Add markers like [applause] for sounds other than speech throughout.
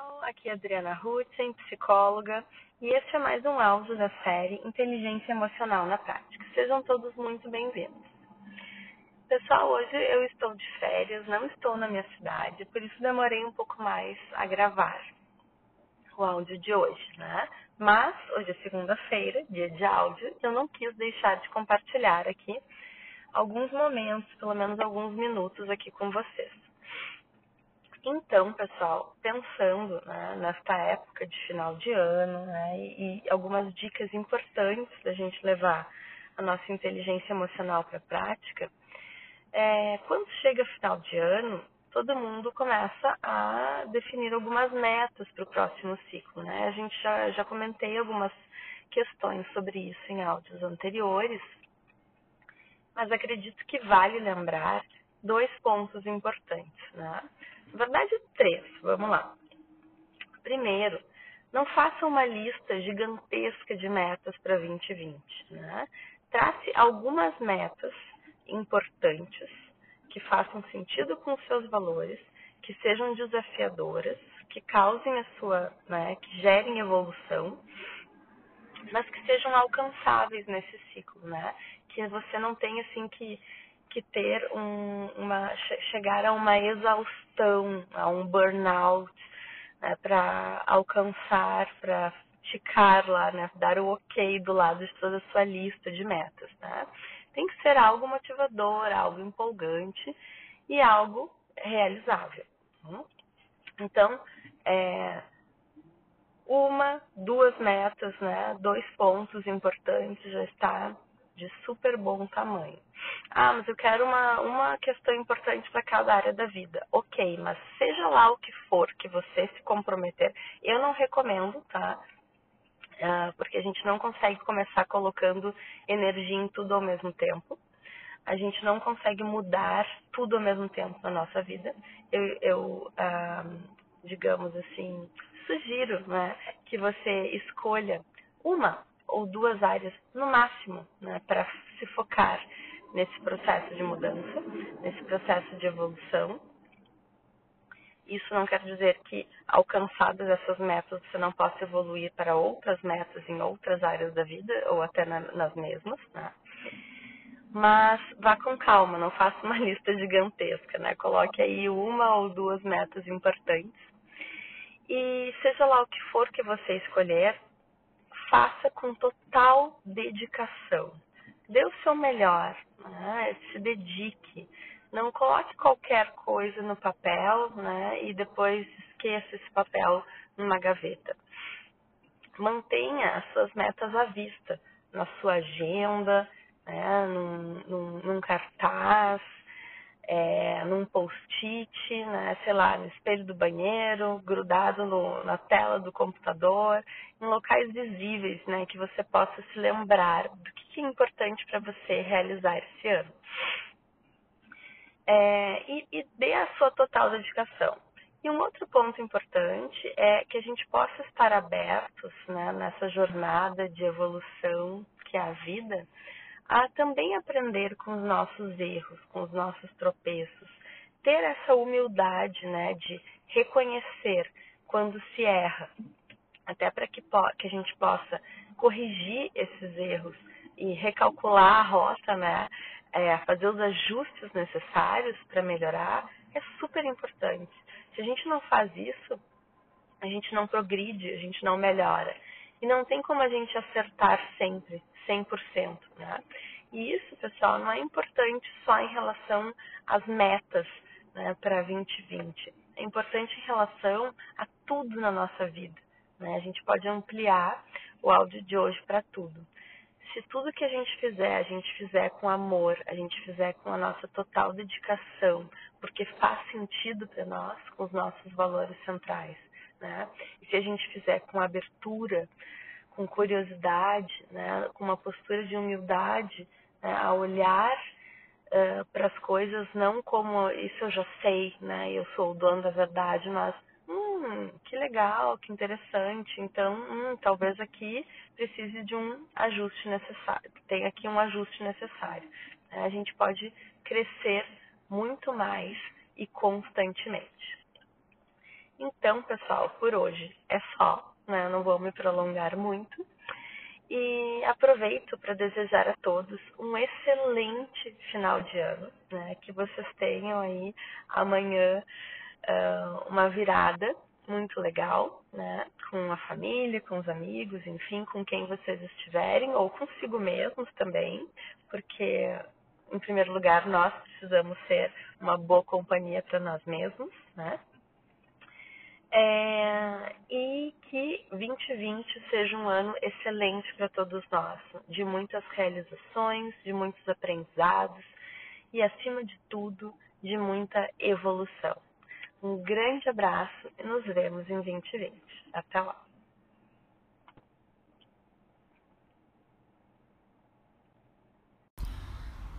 pessoal, aqui é Adriana Hutzen, psicóloga, e este é mais um áudio da série Inteligência Emocional na Prática. Sejam todos muito bem-vindos. Pessoal, hoje eu estou de férias, não estou na minha cidade, por isso demorei um pouco mais a gravar o áudio de hoje, né? Mas hoje é segunda-feira, dia de áudio, e eu não quis deixar de compartilhar aqui alguns momentos, pelo menos alguns minutos aqui com vocês. Então, pessoal, pensando né, nesta época de final de ano né, e, algumas dicas importantes da gente levar a nossa inteligência emocional para a prática, é, quando chega final de ano, todo mundo começa a definir algumas metas para o próximo ciclo. Né? A gente já, já comentei algumas questões sobre isso em áudios anteriores, mas acredito que vale lembrar dois pontos importantes. Né? Na verdade, três. Vamos lá. Primeiro, não faça uma lista gigantesca de metas para 2020. Né? Trace algumas metas importantes que façam sentido com os seus valores, que sejam desafiadoras, que causem a sua, né, que gerem evolução, mas que sejam alcançáveis nesse ciclo, né? Que você não tenha assim que que ter um, uma chegar a uma exaustão, a um burnout, né, para alcançar, para ficar lá, né, dar o ok do lado de toda a sua lista de metas, né? Tem que ser algo motivador, algo empolgante e algo realizável. Né? Então, é, uma, duas metas, né, dois pontos importantes já está de super bom tamanho. Ah, mas eu quero uma, uma questão importante para cada área da vida. Ok, mas seja lá o que for que você se comprometer, eu não recomendo, tá? Ah, porque a gente não consegue começar colocando energia em tudo ao mesmo tempo. A gente não consegue mudar tudo ao mesmo tempo na nossa vida. Eu, eu ah, digamos assim, sugiro né, que você escolha uma ou duas áreas no máximo, né, para se focar nesse processo de mudança, nesse processo de evolução. Isso não quer dizer que, alcançadas essas metas, você não possa evoluir para outras metas em outras áreas da vida, ou até na, nas mesmas, né? Mas vá com calma, não faça uma [laughs] lista gigantesca, né? Coloque aí uma ou duas metas importantes. E seja lá o que for que você escolher, faça com total dedicação. Dê o seu melhor, né? se dedique. Não coloque qualquer coisa no papel né? e depois esqueça esse papel numa gaveta. Mantenha as suas metas à vista, na sua agenda, né? num, num, num cartaz, é, num post-it, né, sei lá, no espelho do banheiro, grudado no, na tela do computador, em locais visíveis, né, que você possa se lembrar do que é importante para você realizar esse ano. É, e, e dê a sua total dedicação. E um outro ponto importante é que a gente possa estar abertos né, nessa jornada de evolução que é a vida, a também aprender com os nossos erros, com os nossos tropeços, ter essa humildade, né, de reconhecer quando se erra, até para que, que a gente possa corrigir esses erros e recalcular a rota, né, é, fazer os ajustes necessários para melhorar, é super importante. Se a gente não faz isso, a gente não progride, a gente não melhora. E não tem como a gente acertar sempre, 100%. Né? E isso, pessoal, não é importante só em relação às metas né, para 2020. É importante em relação a tudo na nossa vida. Né? A gente pode ampliar o áudio de hoje para tudo. Se tudo que a gente fizer, a gente fizer com amor, a gente fizer com a nossa total dedicação, porque faz sentido para nós, com os nossos valores centrais, né? E se a gente fizer com abertura, com curiosidade, né, com uma postura de humildade, né, a olhar uh, para as coisas não como isso eu já sei, né, eu sou o dono da verdade, mas hum, que legal, que interessante, então hum, talvez aqui precise de um ajuste necessário, tem aqui um ajuste necessário. Né, a gente pode crescer muito mais e constantemente. Então, pessoal, por hoje é só, né? Eu não vou me prolongar muito. E aproveito para desejar a todos um excelente final de ano, né? Que vocês tenham aí amanhã uh, uma virada muito legal, né? Com a família, com os amigos, enfim, com quem vocês estiverem, ou consigo mesmos também, porque, em primeiro lugar, nós precisamos ser uma boa companhia para nós mesmos, né? É, e que 2020 seja um ano excelente para todos nós, de muitas realizações, de muitos aprendizados e, acima de tudo, de muita evolução. Um grande abraço e nos vemos em 2020. Até lá!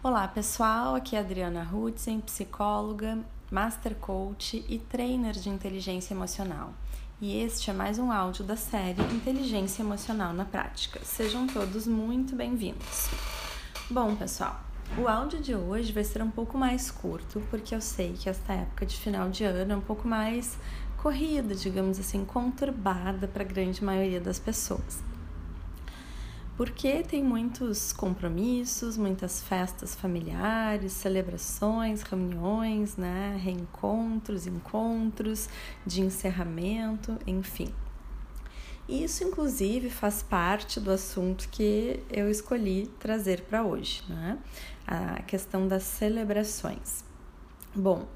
Olá pessoal, aqui é Adriana Hudson, psicóloga, master coach e trainer de inteligência emocional. E este é mais um áudio da série Inteligência Emocional na Prática. Sejam todos muito bem-vindos. Bom, pessoal, o áudio de hoje vai ser um pouco mais curto, porque eu sei que esta época de final de ano é um pouco mais corrida, digamos assim, conturbada para a grande maioria das pessoas porque tem muitos compromissos, muitas festas familiares, celebrações, reuniões, né, reencontros, encontros de encerramento, enfim. Isso, inclusive, faz parte do assunto que eu escolhi trazer para hoje, né? A questão das celebrações. Bom,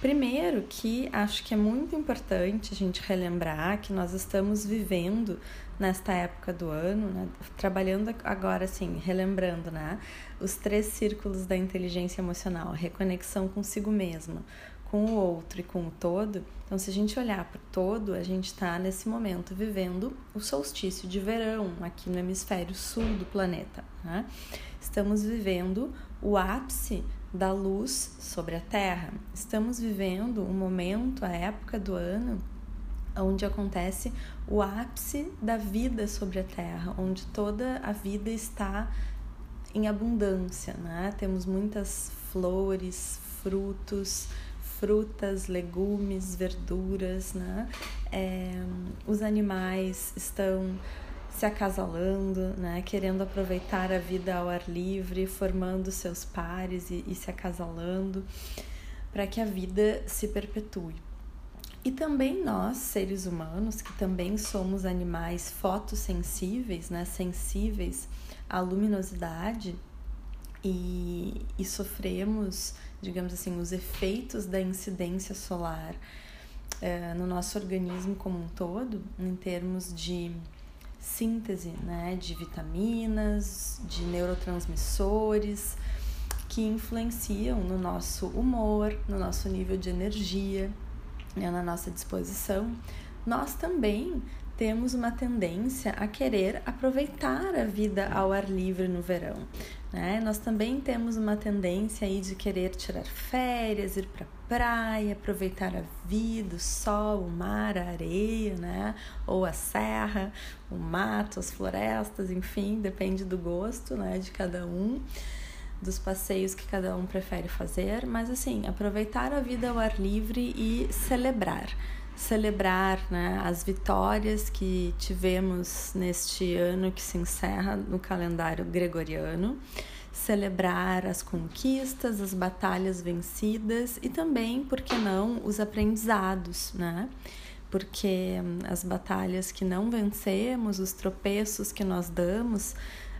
Primeiro que acho que é muito importante a gente relembrar que nós estamos vivendo nesta época do ano, né? trabalhando agora assim, relembrando, né? Os três círculos da inteligência emocional, reconexão consigo mesma, com o outro e com o todo. Então, se a gente olhar para o todo, a gente está nesse momento vivendo o solstício de verão aqui no hemisfério sul do planeta. Né? Estamos vivendo o ápice da luz sobre a Terra. Estamos vivendo um momento, a época do ano, onde acontece o ápice da vida sobre a Terra, onde toda a vida está em abundância, né? Temos muitas flores, frutos, frutas, legumes, verduras, né? É, os animais estão se acasalando, né, querendo aproveitar a vida ao ar livre, formando seus pares e, e se acasalando, para que a vida se perpetue. E também nós, seres humanos, que também somos animais fotossensíveis, né, sensíveis à luminosidade e, e sofremos, digamos assim, os efeitos da incidência solar é, no nosso organismo como um todo, em termos de síntese né, de vitaminas, de neurotransmissores que influenciam no nosso humor, no nosso nível de energia, né, na nossa disposição, nós também temos uma tendência a querer aproveitar a vida ao ar livre no verão. Né? Nós também temos uma tendência aí de querer tirar férias, ir para praia, aproveitar a vida, o sol, o mar, a areia, né? Ou a serra, o mato, as florestas, enfim, depende do gosto, né, de cada um, dos passeios que cada um prefere fazer, mas assim, aproveitar a vida ao ar livre e celebrar celebrar né, as vitórias que tivemos neste ano que se encerra no calendário gregoriano, celebrar as conquistas, as batalhas vencidas e também, por que não, os aprendizados, né? Porque hum, as batalhas que não vencemos, os tropeços que nós damos,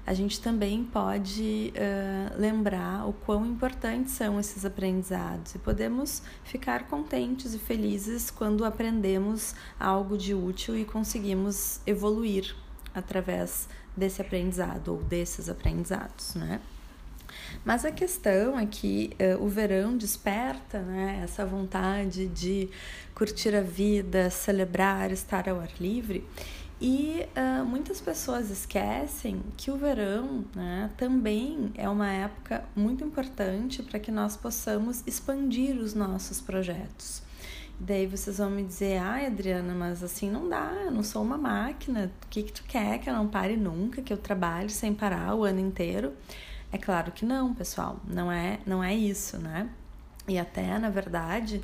a gente também pode uh, lembrar o quão importantes são esses aprendizados e podemos ficar contentes e felizes quando aprendemos algo de útil e conseguimos evoluir através desse aprendizado ou desses aprendizados, né? Mas a questão é que uh, o verão desperta né, essa vontade de curtir a vida, celebrar, estar ao ar livre. E uh, muitas pessoas esquecem que o verão né, também é uma época muito importante para que nós possamos expandir os nossos projetos. Daí vocês vão me dizer, ai Adriana, mas assim não dá, eu não sou uma máquina, o que, que tu quer que eu não pare nunca, que eu trabalhe sem parar o ano inteiro? É claro que não, pessoal, não é, não é isso, né? E até, na verdade,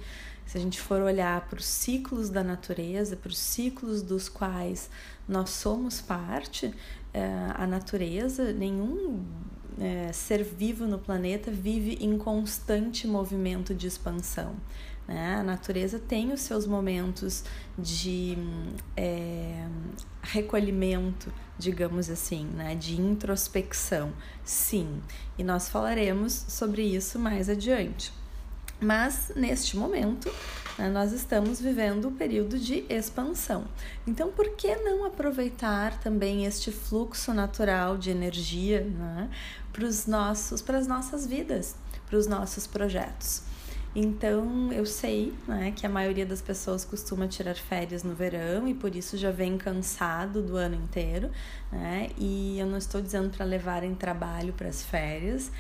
se a gente for olhar para os ciclos da natureza, para os ciclos dos quais nós somos parte, é, a natureza, nenhum é, ser vivo no planeta vive em constante movimento de expansão. Né? A natureza tem os seus momentos de é, recolhimento, digamos assim, né? de introspecção, sim, e nós falaremos sobre isso mais adiante. Mas neste momento, né, nós estamos vivendo o um período de expansão. Então, por que não aproveitar também este fluxo natural de energia né, para os nossos, para as nossas vidas, para os nossos projetos? Então, eu sei né, que a maioria das pessoas costuma tirar férias no verão e por isso já vem cansado do ano inteiro, né? E eu não estou dizendo para levarem trabalho para as férias,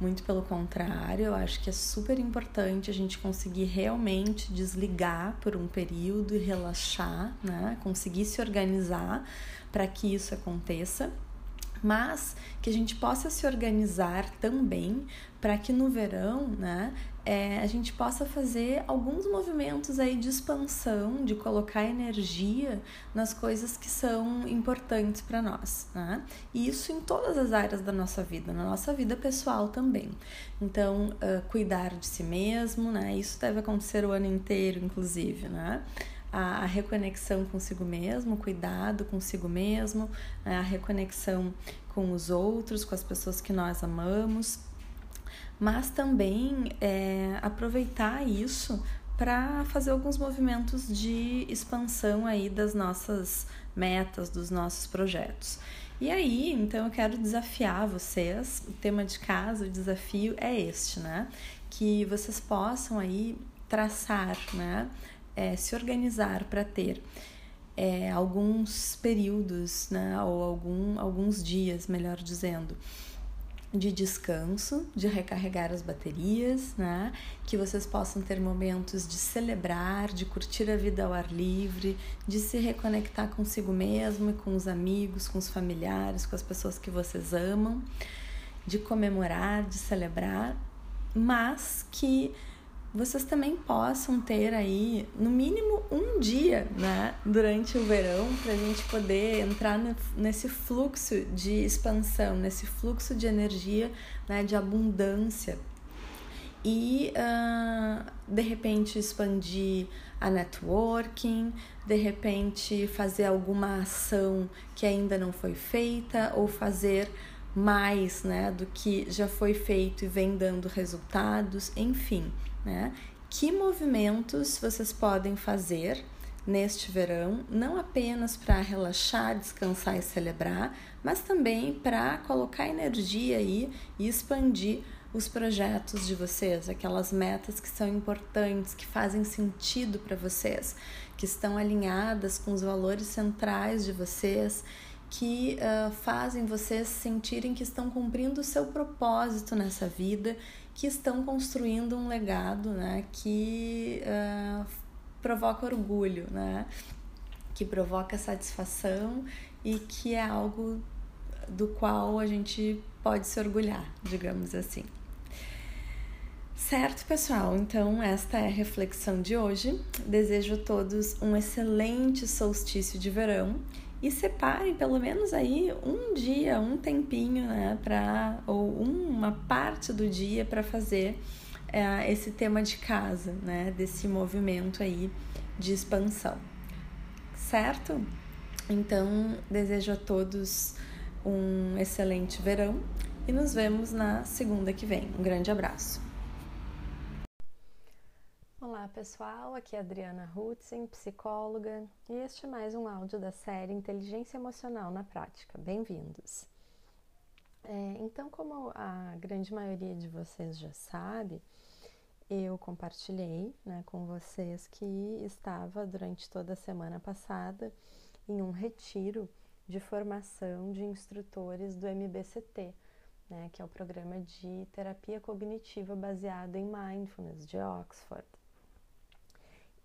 muito pelo contrário, eu acho que é super importante a gente conseguir realmente desligar por um período e relaxar, né? Conseguir se organizar para que isso aconteça mas que a gente possa se organizar também para que no verão, né, é, a gente possa fazer alguns movimentos aí de expansão, de colocar energia nas coisas que são importantes para nós, né? E isso em todas as áreas da nossa vida, na nossa vida pessoal também. Então, uh, cuidar de si mesmo, né? Isso deve acontecer o ano inteiro, inclusive, né? A, a reconexão consigo mesmo, cuidado consigo mesmo, né? a reconexão com os outros, com as pessoas que nós amamos, mas também é, aproveitar isso para fazer alguns movimentos de expansão aí das nossas metas, dos nossos projetos. E aí, então eu quero desafiar vocês, o tema de casa, o desafio é este, né? Que vocês possam aí traçar, né? É, se organizar para ter é, alguns períodos, né? Ou algum, alguns dias, melhor dizendo, de descanso, de recarregar as baterias, né? Que vocês possam ter momentos de celebrar, de curtir a vida ao ar livre, de se reconectar consigo mesmo e com os amigos, com os familiares, com as pessoas que vocês amam, de comemorar, de celebrar, mas que vocês também possam ter aí, no mínimo, um dia né, durante o verão para a gente poder entrar nesse fluxo de expansão, nesse fluxo de energia, né, de abundância. E uh, de repente expandir a networking, de repente fazer alguma ação que ainda não foi feita ou fazer mais né, do que já foi feito e vem dando resultados, enfim né? Que movimentos vocês podem fazer neste verão, não apenas para relaxar, descansar e celebrar, mas também para colocar energia aí e expandir os projetos de vocês, aquelas metas que são importantes, que fazem sentido para vocês, que estão alinhadas com os valores centrais de vocês, que uh, fazem vocês sentirem que estão cumprindo o seu propósito nessa vida que estão construindo um legado né, que uh, provoca orgulho, né, que provoca satisfação e que é algo do qual a gente pode se orgulhar, digamos assim. Certo, pessoal? Então, esta é a reflexão de hoje. Desejo a todos um excelente solstício de verão e separem pelo menos aí um dia, um tempinho, né, para ou uma parte do dia para fazer é, esse tema de casa, né, desse movimento aí de expansão, certo? Então desejo a todos um excelente verão e nos vemos na segunda que vem. Um grande abraço. Olá pessoal, aqui é Adriana Hutzen, psicóloga, e este é mais um áudio da série Inteligência Emocional na Prática. Bem-vindos! É, então, como a grande maioria de vocês já sabe, eu compartilhei né, com vocês que estava durante toda a semana passada em um retiro de formação de instrutores do MBCT, né, que é o programa de terapia cognitiva baseado em mindfulness de Oxford.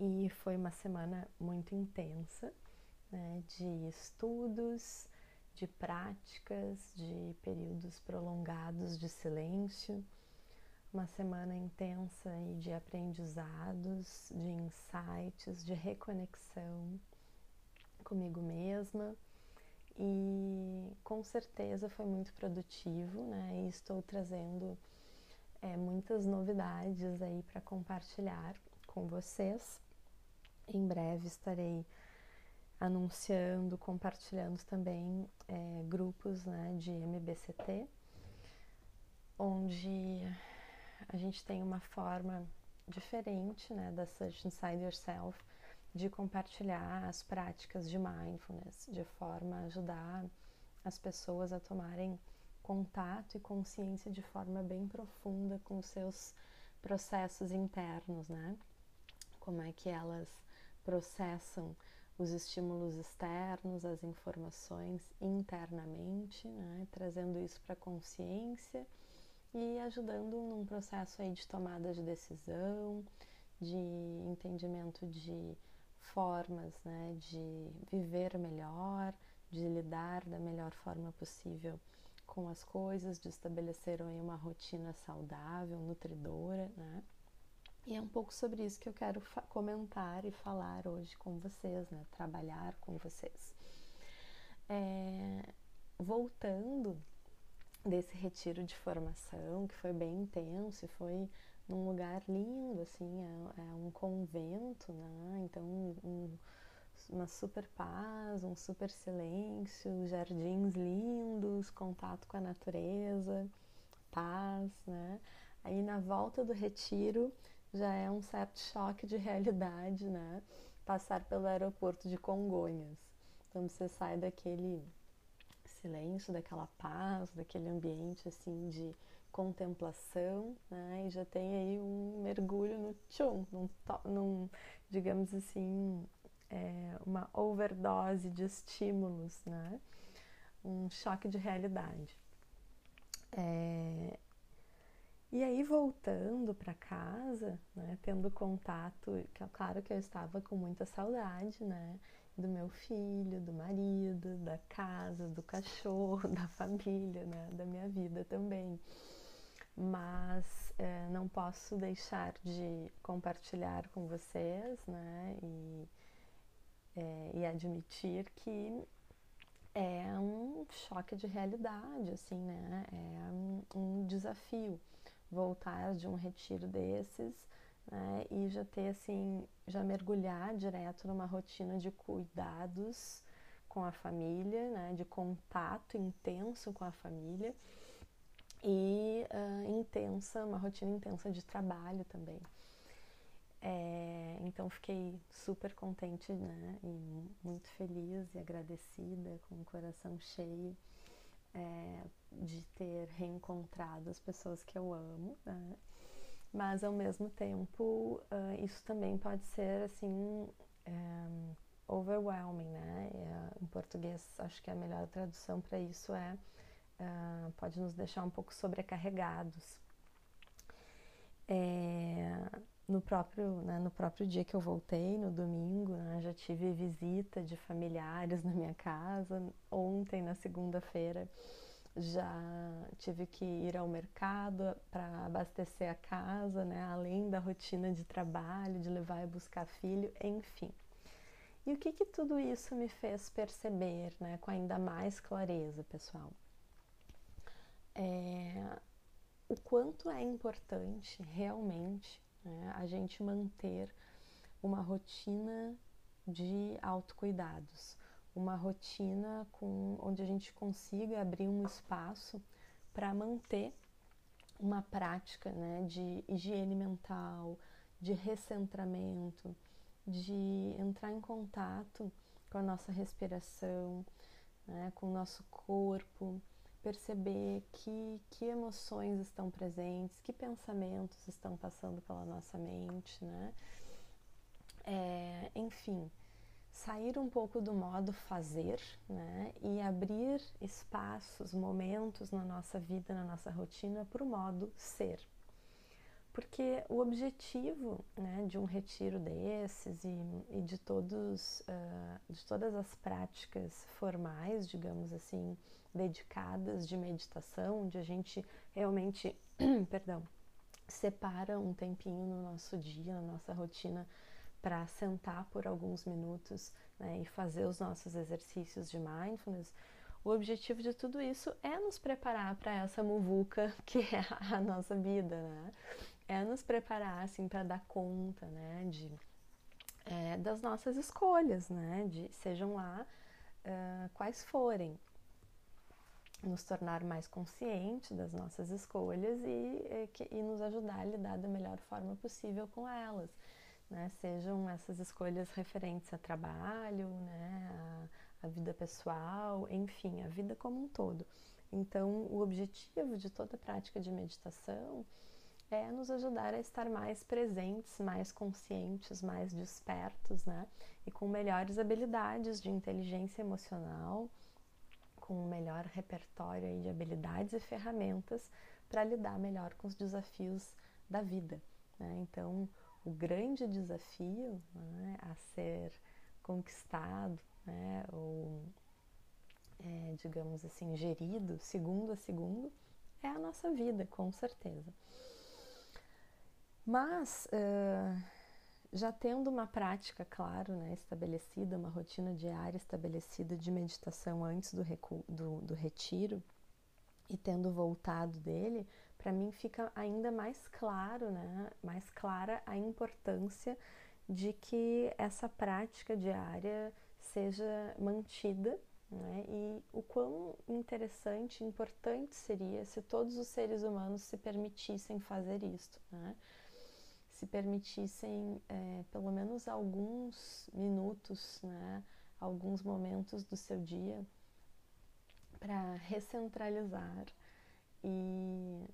E foi uma semana muito intensa, né, de estudos, de práticas, de períodos prolongados de silêncio, uma semana intensa e de aprendizados, de insights, de reconexão comigo mesma e com certeza foi muito produtivo, né? E estou trazendo é, muitas novidades aí para compartilhar com vocês. Em breve estarei anunciando, compartilhando também é, grupos né, de MBCT, onde a gente tem uma forma diferente né, da Search Inside Yourself de compartilhar as práticas de mindfulness, de forma a ajudar as pessoas a tomarem contato e consciência de forma bem profunda com os seus processos internos, né? Como é que elas processam os estímulos externos, as informações internamente, né? trazendo isso para a consciência e ajudando num processo aí de tomada de decisão, de entendimento de formas né, de viver melhor, de lidar da melhor forma possível com as coisas, de estabelecer uma rotina saudável, nutridora, né? E é um pouco sobre isso que eu quero comentar e falar hoje com vocês, né? Trabalhar com vocês. É, voltando desse retiro de formação, que foi bem intenso foi num lugar lindo, assim, é, é um convento, né? Então, um, uma super paz, um super silêncio, jardins lindos, contato com a natureza, paz, né? Aí na volta do retiro já é um certo choque de realidade, né? Passar pelo aeroporto de Congonhas. Então você sai daquele silêncio, daquela paz, daquele ambiente assim de contemplação, né? E já tem aí um mergulho no tchum, num, num digamos assim, é, uma overdose de estímulos, né? Um choque de realidade. É, e voltando para casa, né, tendo contato, é claro que eu estava com muita saudade, né, do meu filho, do marido, da casa, do cachorro, [laughs] da família, né, da minha vida também. Mas é, não posso deixar de compartilhar com vocês, né, e, é, e admitir que é um choque de realidade, assim, né, é um, um desafio voltar de um retiro desses, né, e já ter, assim, já mergulhar direto numa rotina de cuidados com a família, né, de contato intenso com a família, e uh, intensa, uma rotina intensa de trabalho também. É, então fiquei super contente, né, e muito feliz e agradecida, com o coração cheio é, de ter reencontrado as pessoas que eu amo, né? mas ao mesmo tempo uh, isso também pode ser assim um, é, overwhelming, né? em português acho que a melhor tradução para isso é uh, pode nos deixar um pouco sobrecarregados. É, no próprio, né, no próprio dia que eu voltei, no domingo, né, já tive visita de familiares [laughs] na minha casa. Ontem, na segunda-feira, já tive que ir ao mercado para abastecer a casa, né, além da rotina de trabalho, de levar e buscar filho, enfim. E o que, que tudo isso me fez perceber, né, com ainda mais clareza, pessoal? é, o quanto é importante realmente né, a gente manter uma rotina de autocuidados, uma rotina com, onde a gente consiga abrir um espaço para manter uma prática né, de higiene mental, de recentramento, de entrar em contato com a nossa respiração, né, com o nosso corpo, perceber que, que emoções estão presentes, que pensamentos estão passando pela nossa mente, né? É, enfim, sair um pouco do modo fazer, né? E abrir espaços, momentos na nossa vida, na nossa rotina, para o modo ser. Porque o objetivo né, de um retiro desses e, e de, todos, uh, de todas as práticas formais, digamos assim, dedicadas de meditação, onde a gente realmente, [clears throat] perdão, separa um tempinho no nosso dia, na nossa rotina, para sentar por alguns minutos né, e fazer os nossos exercícios de mindfulness, o objetivo de tudo isso é nos preparar para essa muvuca [laughs] que é a nossa vida, né? É nos preparar assim para dar conta, né, de é, das nossas escolhas, né, de sejam lá uh, quais forem, nos tornar mais consciente das nossas escolhas e, e, e nos ajudar a lidar da melhor forma possível com elas né? Sejam essas escolhas referentes a trabalho, né? A, a vida pessoal, enfim, a vida como um todo. Então, o objetivo de toda a prática de meditação é nos ajudar a estar mais presentes, mais conscientes, mais despertos, né? E com melhores habilidades de inteligência emocional, com um melhor repertório de habilidades e ferramentas para lidar melhor com os desafios da vida. Né? Então, o grande desafio né, a ser conquistado, né, ou é, digamos assim, gerido segundo a segundo, é a nossa vida, com certeza. Mas uh, já tendo uma prática, claro, né, estabelecida, uma rotina diária estabelecida de meditação antes do, do, do retiro e tendo voltado dele, para mim fica ainda mais claro, né, mais clara a importância de que essa prática diária seja mantida né, e o quão interessante importante seria se todos os seres humanos se permitissem fazer isto, né, se permitissem é, pelo menos alguns minutos, né, alguns momentos do seu dia para recentralizar e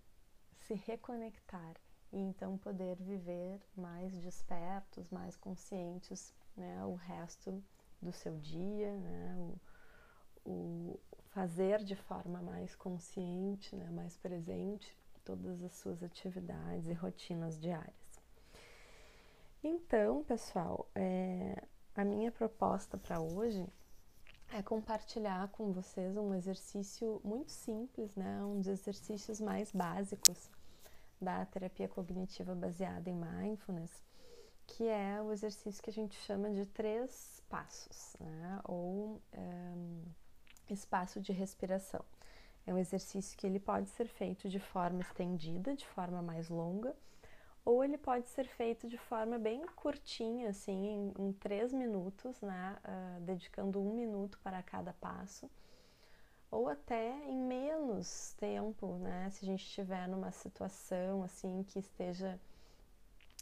se reconectar e então poder viver mais despertos, mais conscientes né, o resto do seu dia, né, o, o fazer de forma mais consciente, né, mais presente todas as suas atividades e rotinas diárias. Então, pessoal, é, a minha proposta para hoje é compartilhar com vocês um exercício muito simples, né? Um dos exercícios mais básicos da terapia cognitiva baseada em mindfulness, que é o exercício que a gente chama de três passos, né? ou um, espaço de respiração. É um exercício que ele pode ser feito de forma estendida, de forma mais longa, ou ele pode ser feito de forma bem curtinha, assim, em, em três minutos, né? Uh, dedicando um minuto para cada passo ou até em menos tempo, né? Se a gente estiver numa situação assim que esteja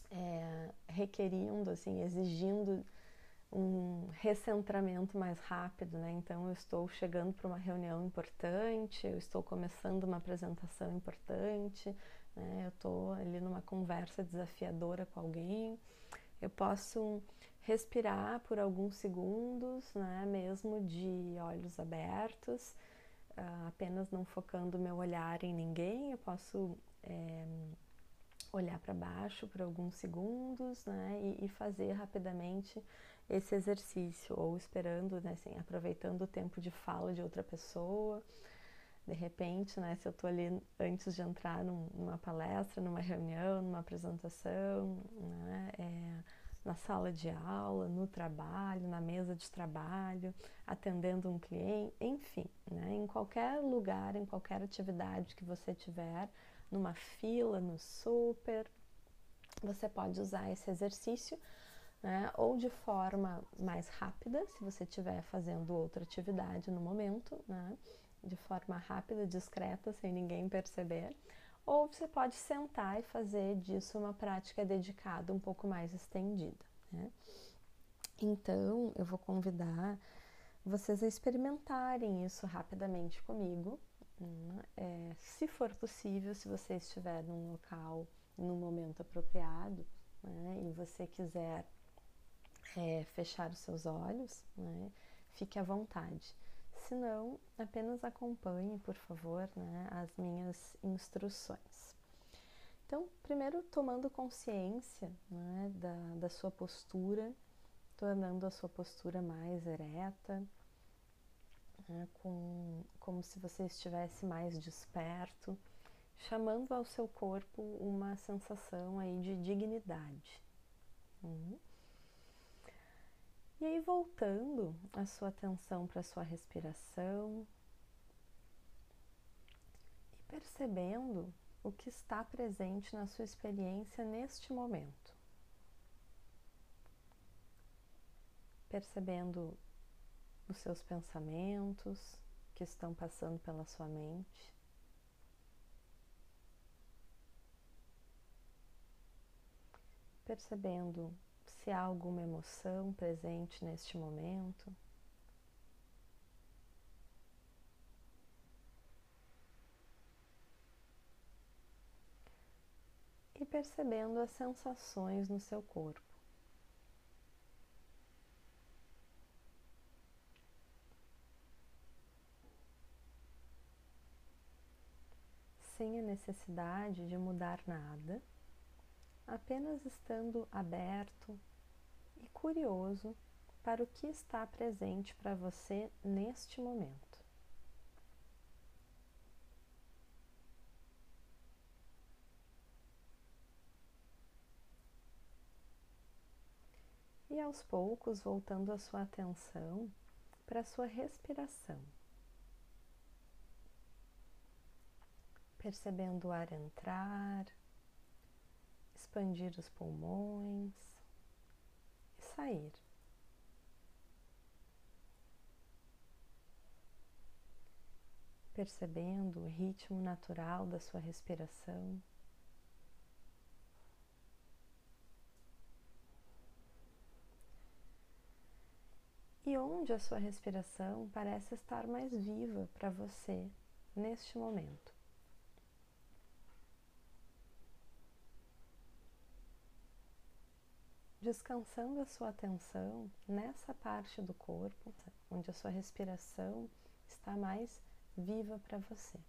é, requerindo, assim, exigindo um recentramento mais rápido, né? Então eu estou chegando para uma reunião importante, eu estou começando uma apresentação importante, né? Eu estou ali numa conversa desafiadora com alguém, eu posso respirar por alguns segundos, né? Mesmo de olhos abertos uh, apenas não focando meu olhar em ninguém, eu posso é, olhar para baixo por alguns segundos né, e, e, fazer rapidamente esse exercício, ou esperando, né, assim, aproveitando o tempo de fala de outra pessoa. De repente, né, se eu estou ali antes de entrar num, numa palestra, numa reunião, numa apresentação, né, é, na sala de aula, no trabalho, na mesa de trabalho, atendendo um cliente, enfim, né? em qualquer lugar, em qualquer atividade que você tiver, numa fila, no super, você pode usar esse exercício, né? ou de forma mais rápida, se você estiver fazendo outra atividade no momento, né? De forma rápida, discreta, sem ninguém perceber ou você pode sentar e fazer disso uma prática dedicada um pouco mais estendida. Né? Então, eu vou convidar vocês a experimentarem isso rapidamente comigo. Né? É, se for possível, se você estiver num local, no momento apropriado, né? e você quiser é, fechar os seus olhos, né? fique à vontade. Se não, apenas acompanhe, por favor, né, as minhas instruções. Então, primeiro tomando consciência né, da, da sua postura, tornando a sua postura mais ereta, né, com, como se você estivesse mais desperto chamando ao seu corpo uma sensação aí de dignidade. Uhum. E aí voltando a sua atenção para a sua respiração e percebendo o que está presente na sua experiência neste momento. Percebendo os seus pensamentos que estão passando pela sua mente. Percebendo se há alguma emoção presente neste momento. E percebendo as sensações no seu corpo. Sem a necessidade de mudar nada apenas estando aberto curioso para o que está presente para você neste momento. E aos poucos voltando a sua atenção para a sua respiração. Percebendo o ar entrar expandir os pulmões sair. Percebendo o ritmo natural da sua respiração. E onde a sua respiração parece estar mais viva para você neste momento. Descansando a sua atenção nessa parte do corpo onde a sua respiração está mais viva para você.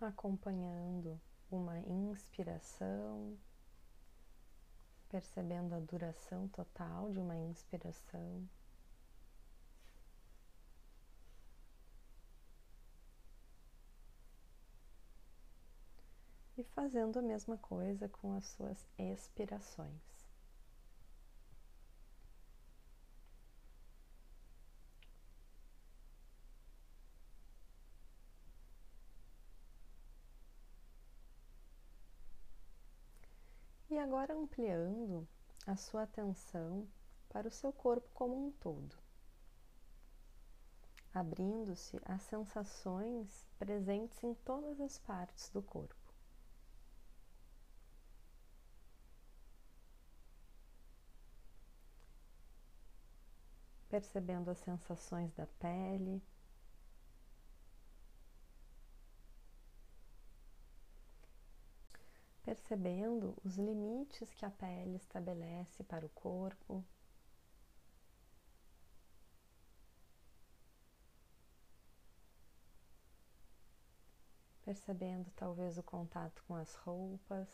Acompanhando uma inspiração, percebendo a duração total de uma inspiração. E fazendo a mesma coisa com as suas expirações. E agora ampliando a sua atenção para o seu corpo como um todo, abrindo-se às sensações presentes em todas as partes do corpo. Percebendo as sensações da pele. Percebendo os limites que a pele estabelece para o corpo. Percebendo talvez o contato com as roupas.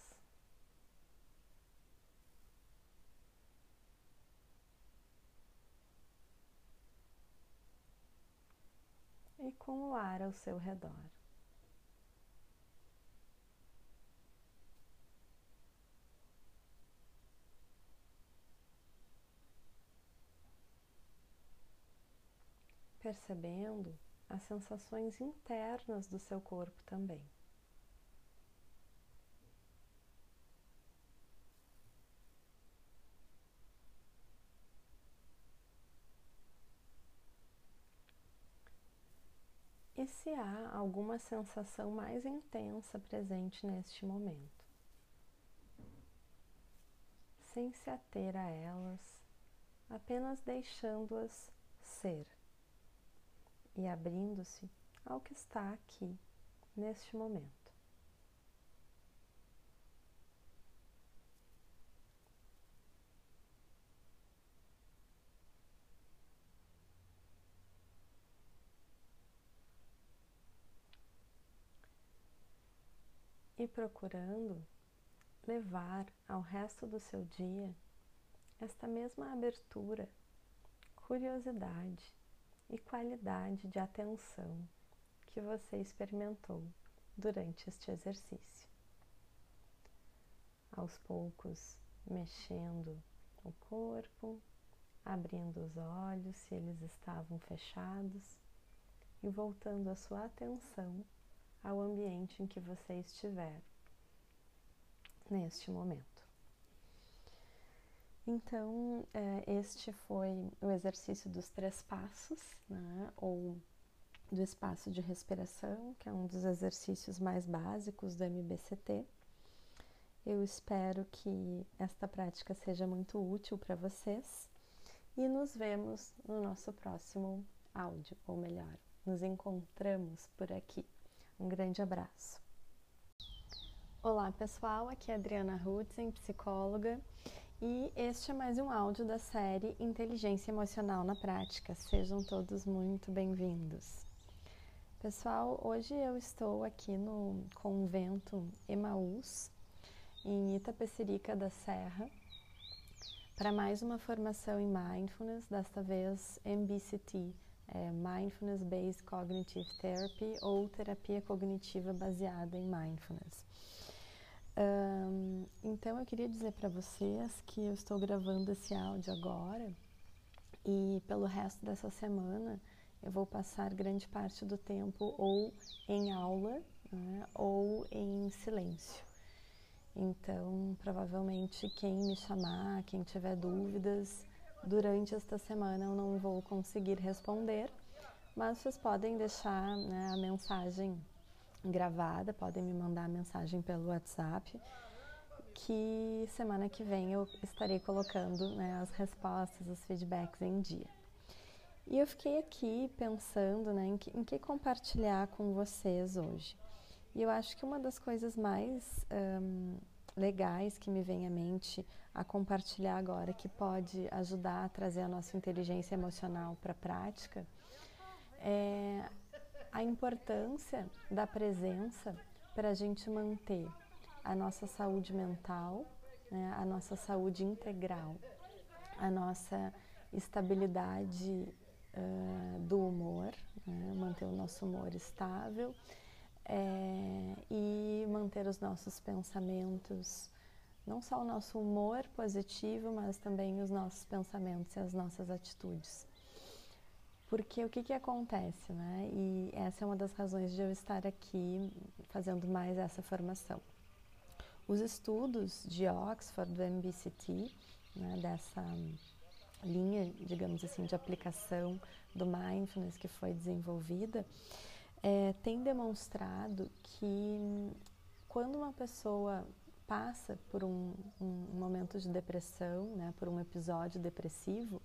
e com o ar ao seu redor. Percebendo as sensações internas do seu corpo também. E se há alguma sensação mais intensa presente neste momento. Sem se ater a elas, apenas deixando-as ser e abrindo-se ao que está aqui neste momento. E procurando levar ao resto do seu dia esta mesma abertura, curiosidade e qualidade de atenção que você experimentou durante este exercício. Aos poucos, mexendo o corpo, abrindo os olhos se eles estavam fechados e voltando a sua atenção ao ambiente em que você estiver neste momento. Então, é, este foi o exercício dos três passos, né? ou do espaço de respiração, que é um dos exercícios mais básicos do MBCT. Eu espero que esta prática seja muito útil para vocês e nos vemos no nosso próximo áudio, ou melhor, nos encontramos por aqui. Um grande abraço. Olá pessoal, aqui é Adriana Hutzen, psicóloga, e este é mais um áudio da série Inteligência Emocional na Prática. Sejam todos muito bem-vindos. Pessoal, hoje eu estou aqui no convento Emaús, em Itapecerica da Serra, para mais uma formação em Mindfulness, desta vez MBCT, é Mindfulness Based Cognitive Therapy ou terapia cognitiva baseada em Mindfulness. Um, então eu queria dizer para vocês que eu estou gravando esse áudio agora e pelo resto dessa semana eu vou passar grande parte do tempo ou em aula né, ou em silêncio. Então, provavelmente, quem me chamar, quem tiver dúvidas, durante esta semana eu não vou conseguir responder, mas vocês podem deixar né, a mensagem gravada, podem me mandar a mensagem pelo WhatsApp, que semana que vem eu estarei colocando né, as respostas, os feedbacks em dia. E eu fiquei aqui pensando né, em, que, em que compartilhar com vocês hoje. E eu acho que uma das coisas mais um, legais que me vem à mente a compartilhar agora, que pode ajudar a trazer a nossa inteligência emocional para a prática, é a importância da presença para a gente manter a nossa saúde mental, né, a nossa saúde integral, a nossa estabilidade uh, do humor, né, manter o nosso humor estável é, e manter os nossos pensamentos, não só o nosso humor positivo, mas também os nossos pensamentos e as nossas atitudes. Porque o que, que acontece, né? E essa é uma das razões de eu estar aqui fazendo mais essa formação. Os estudos de Oxford, do MBCT, né, dessa linha, digamos assim, de aplicação do mindfulness que foi desenvolvida, é, tem demonstrado que quando uma pessoa passa por um, um, momento de depressão, né, por um episódio depressivo,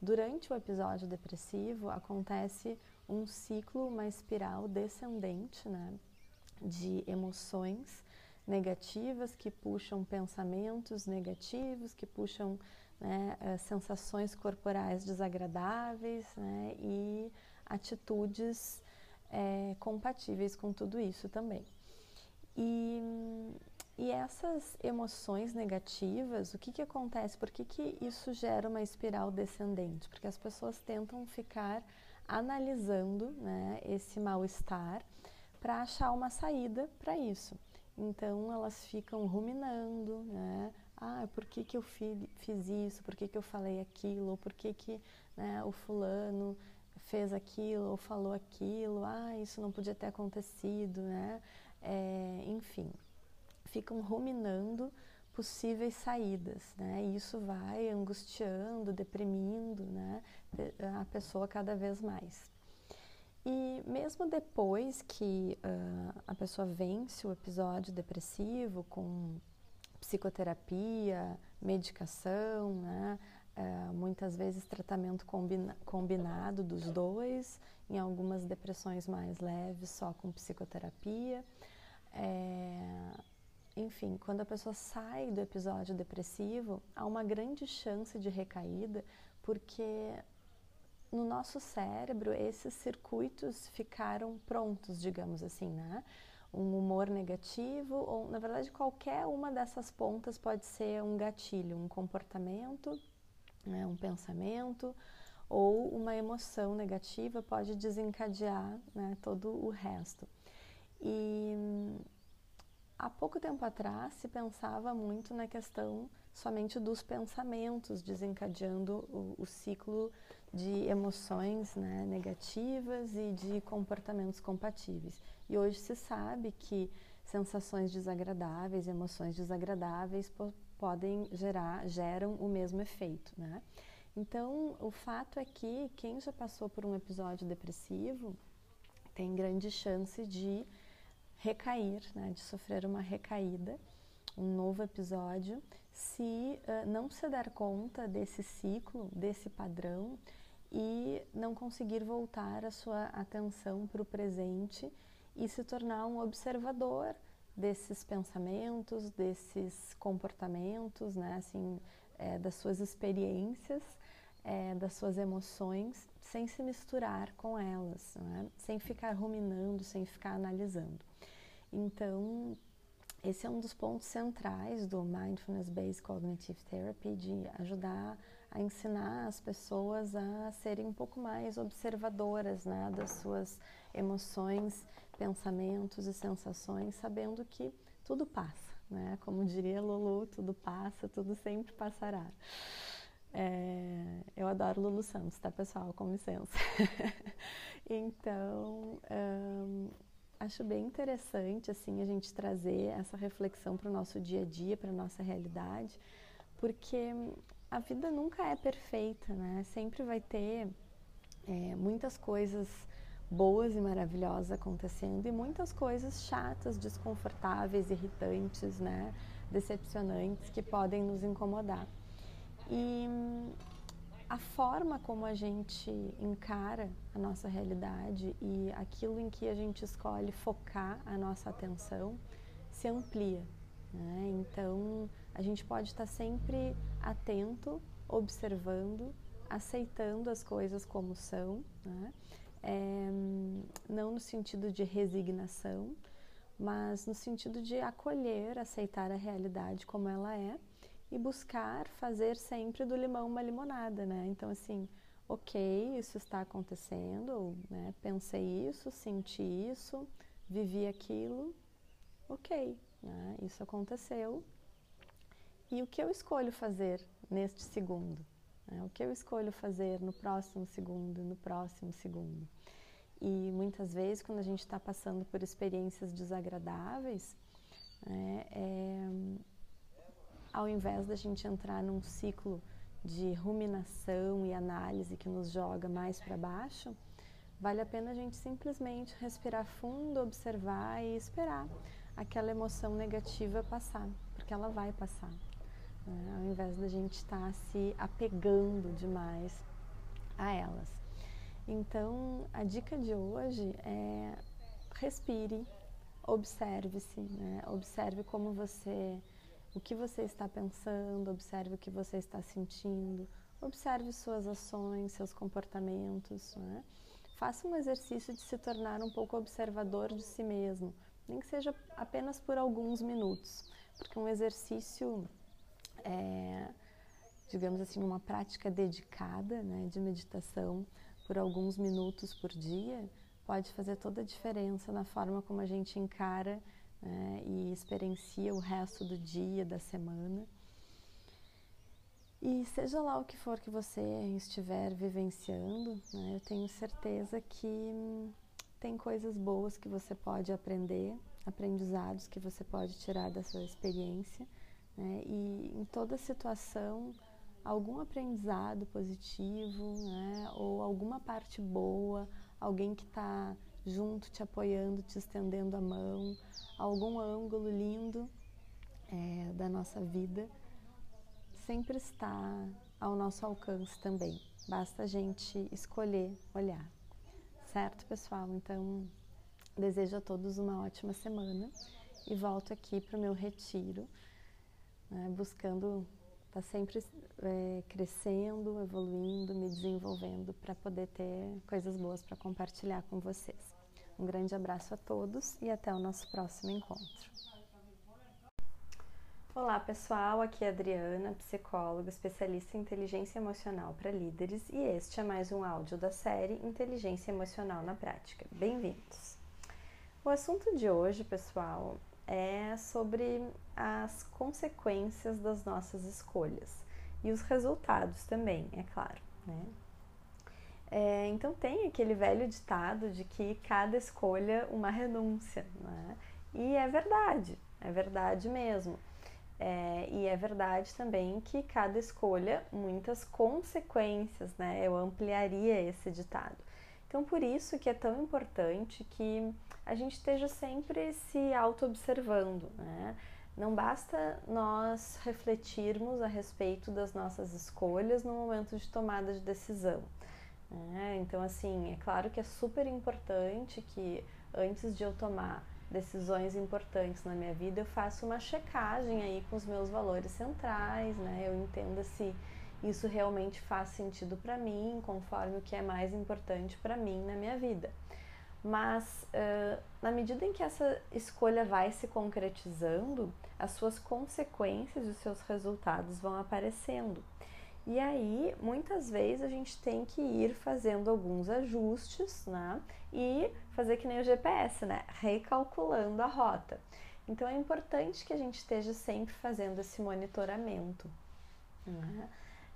durante o episódio depressivo acontece um ciclo, uma espiral descendente né, de emoções negativas que puxam pensamentos negativos, que puxam né, eh, sensações corporais desagradáveis né, e atitudes é, compatíveis com tudo isso também. E, e essas emoções negativas, o que, que acontece? Por que, que isso gera uma espiral descendente? Porque as pessoas tentam ficar analisando né, esse mal-estar para achar uma saída para isso. Então elas ficam ruminando, né? Ah, por que, que eu fiz isso? Por que, que eu falei aquilo? Por que, que né, o fulano fez aquilo ou falou aquilo, ah, isso não podia ter acontecido, né? É, enfim, ficam ruminando possíveis saídas, né? E isso vai angustiando, deprimindo, né? A pessoa cada vez mais. E mesmo depois que uh, a pessoa vence o episódio depressivo com psicoterapia, medicação, né? É, muitas vezes tratamento combina, combinado dos dois, em algumas depressões mais leves, só com psicoterapia. É, enfim, quando a pessoa sai do episódio depressivo, há uma grande chance de recaída, porque no nosso cérebro esses circuitos ficaram prontos, digamos assim, né? um humor negativo, ou na verdade qualquer uma dessas pontas pode ser um gatilho, um comportamento, né, um pensamento ou uma emoção negativa pode desencadear né, todo o resto. E há pouco tempo atrás se pensava muito na questão somente dos pensamentos desencadeando o, o ciclo de emoções né, negativas e de comportamentos compatíveis. E hoje se sabe que sensações desagradáveis, emoções desagradáveis podem gerar, geram o mesmo efeito, né? Então, o fato é que quem já passou por um episódio depressivo tem grande chance de recair, né, de sofrer uma recaída, um novo episódio, se uh, não se dar conta desse ciclo, desse padrão e não conseguir voltar a sua atenção para o presente e se tornar um observador desses pensamentos, desses comportamentos, né, assim, é, das suas experiências, é, das suas emoções, sem se misturar com elas, né, sem ficar ruminando, sem ficar analisando. Então, esse é um dos pontos centrais do Mindfulness Based Cognitive Therapy, de ajudar a ensinar as pessoas a serem um pouco mais observadoras né, das suas emoções, pensamentos e sensações, sabendo que tudo passa, né? Como diria Lulu, tudo passa, tudo sempre passará. É, eu adoro Lulu Santos, tá pessoal? Com licença. [laughs] então, um, acho bem interessante assim a gente trazer essa reflexão para o nosso dia a dia, para nossa realidade, porque a vida nunca é perfeita, né? Sempre vai ter é, muitas coisas boas e maravilosas acontecendo e muitas coisas chatas, desconfortáveis, irritantes, né? Decepcionantes que podem nos incomodar. E a forma como a gente encara a nossa realidade e aquilo em que a gente escolhe focar a nossa atenção se amplia. Né? Então, a gente pode estar sempre atento, observando, aceitando as coisas como são, né? é, não no sentido de resignação, mas no sentido de acolher, aceitar a realidade como ela é e buscar fazer sempre do limão uma limonada, né? Então, assim, ok, isso está acontecendo, né? pensei isso, senti isso, vivi aquilo, ok, né? isso aconteceu. E o que eu escolho fazer neste segundo? Né? O que eu escolho fazer no próximo segundo, no próximo segundo? E muitas vezes, quando a gente está passando por experiências desagradáveis, né, é, ao invés da gente entrar num ciclo de ruminação e análise que nos joga mais para baixo, vale a pena a gente simplesmente respirar fundo, observar e esperar aquela emoção negativa passar, porque ela vai passar. Né? Ao invés da gente estar tá se apegando demais a elas. Então, a dica de hoje é respire, observe-se, né? observe como você o que você está pensando, observe o que você está sentindo, observe suas ações, seus comportamentos. Né? Faça um exercício de se tornar um pouco observador de si mesmo, nem que seja apenas por alguns minutos, porque um exercício, é, digamos assim, uma prática dedicada né, de meditação por alguns minutos por dia pode fazer toda a diferença na forma como a gente encara né, e experiencia o resto do dia, da semana. E seja lá o que for que você estiver vivenciando, né, eu tenho certeza que tem coisas boas que você pode aprender, aprendizados que você pode tirar da sua experiência. Né, e em toda situação, algum aprendizado positivo, né, ou alguma parte boa, alguém que está junto, te apoiando, te estendendo a mão, algum ângulo lindo é, da nossa vida sempre está ao nosso alcance também. Basta a gente escolher olhar. Certo, pessoal? Então, desejo a todos uma ótima semana e volto aqui para o meu retiro, né, buscando estar tá sempre é, crescendo, evoluindo, me desenvolvendo para poder ter coisas boas para compartilhar com vocês. Um grande abraço a todos e até o nosso próximo encontro. Olá pessoal, aqui é Adriana, psicóloga, especialista em inteligência emocional para líderes e este é mais um áudio da série Inteligência Emocional na Prática. Bem-vindos! O assunto de hoje, pessoal, é sobre as consequências das nossas escolhas e os resultados também, é claro. Né? É, então tem aquele velho ditado de que cada escolha uma renúncia, né? e é verdade, é verdade mesmo. É, e é verdade também que cada escolha, muitas consequências, né? Eu ampliaria esse ditado. Então, por isso que é tão importante que a gente esteja sempre se auto-observando, né? Não basta nós refletirmos a respeito das nossas escolhas no momento de tomada de decisão. Né? Então, assim, é claro que é super importante que antes de eu tomar decisões importantes na minha vida, eu faço uma checagem aí com os meus valores centrais, né? Eu entendo se isso realmente faz sentido para mim, conforme o que é mais importante para mim na minha vida. Mas uh, na medida em que essa escolha vai se concretizando, as suas consequências e os seus resultados vão aparecendo. E aí, muitas vezes a gente tem que ir fazendo alguns ajustes, né? E fazer que nem o GPS, né? Recalculando a rota. Então é importante que a gente esteja sempre fazendo esse monitoramento, né?